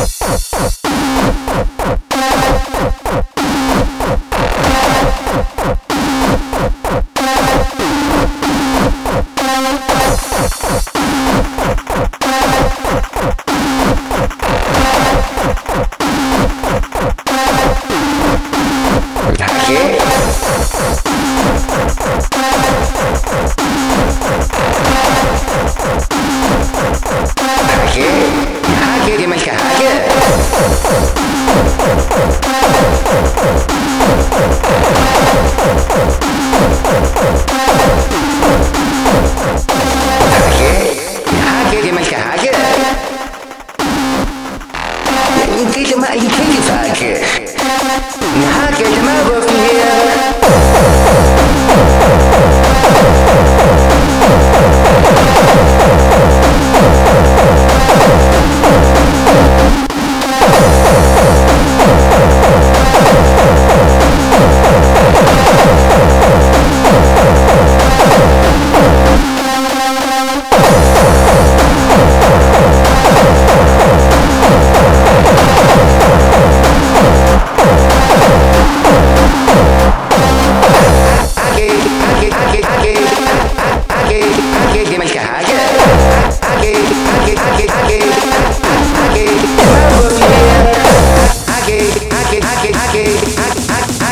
Oh, oh, oh. だけ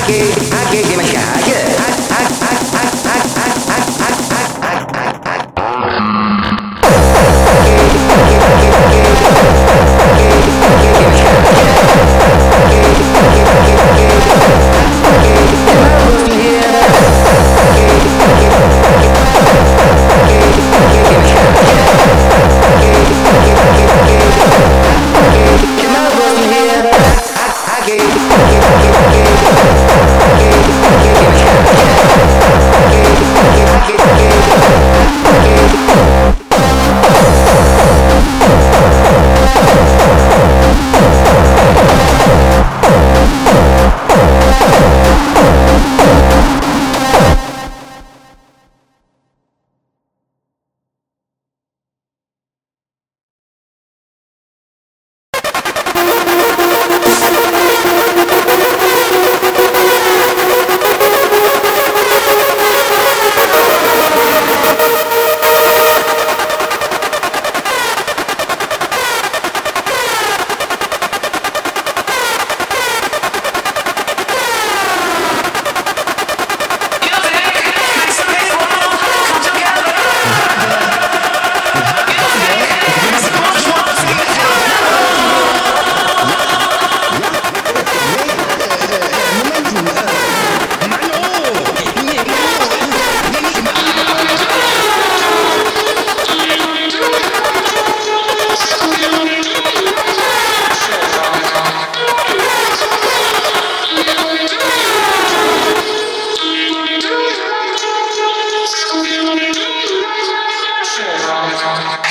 gate.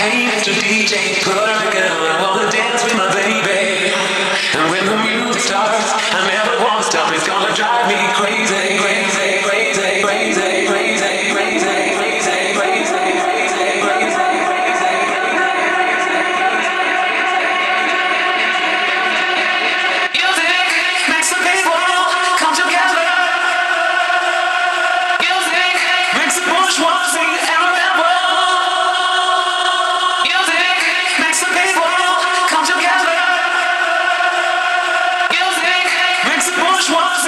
To DJ, put on a. I wanna dance with my baby. And when the music starts, I never wanna stop. It's gonna drive me crazy. was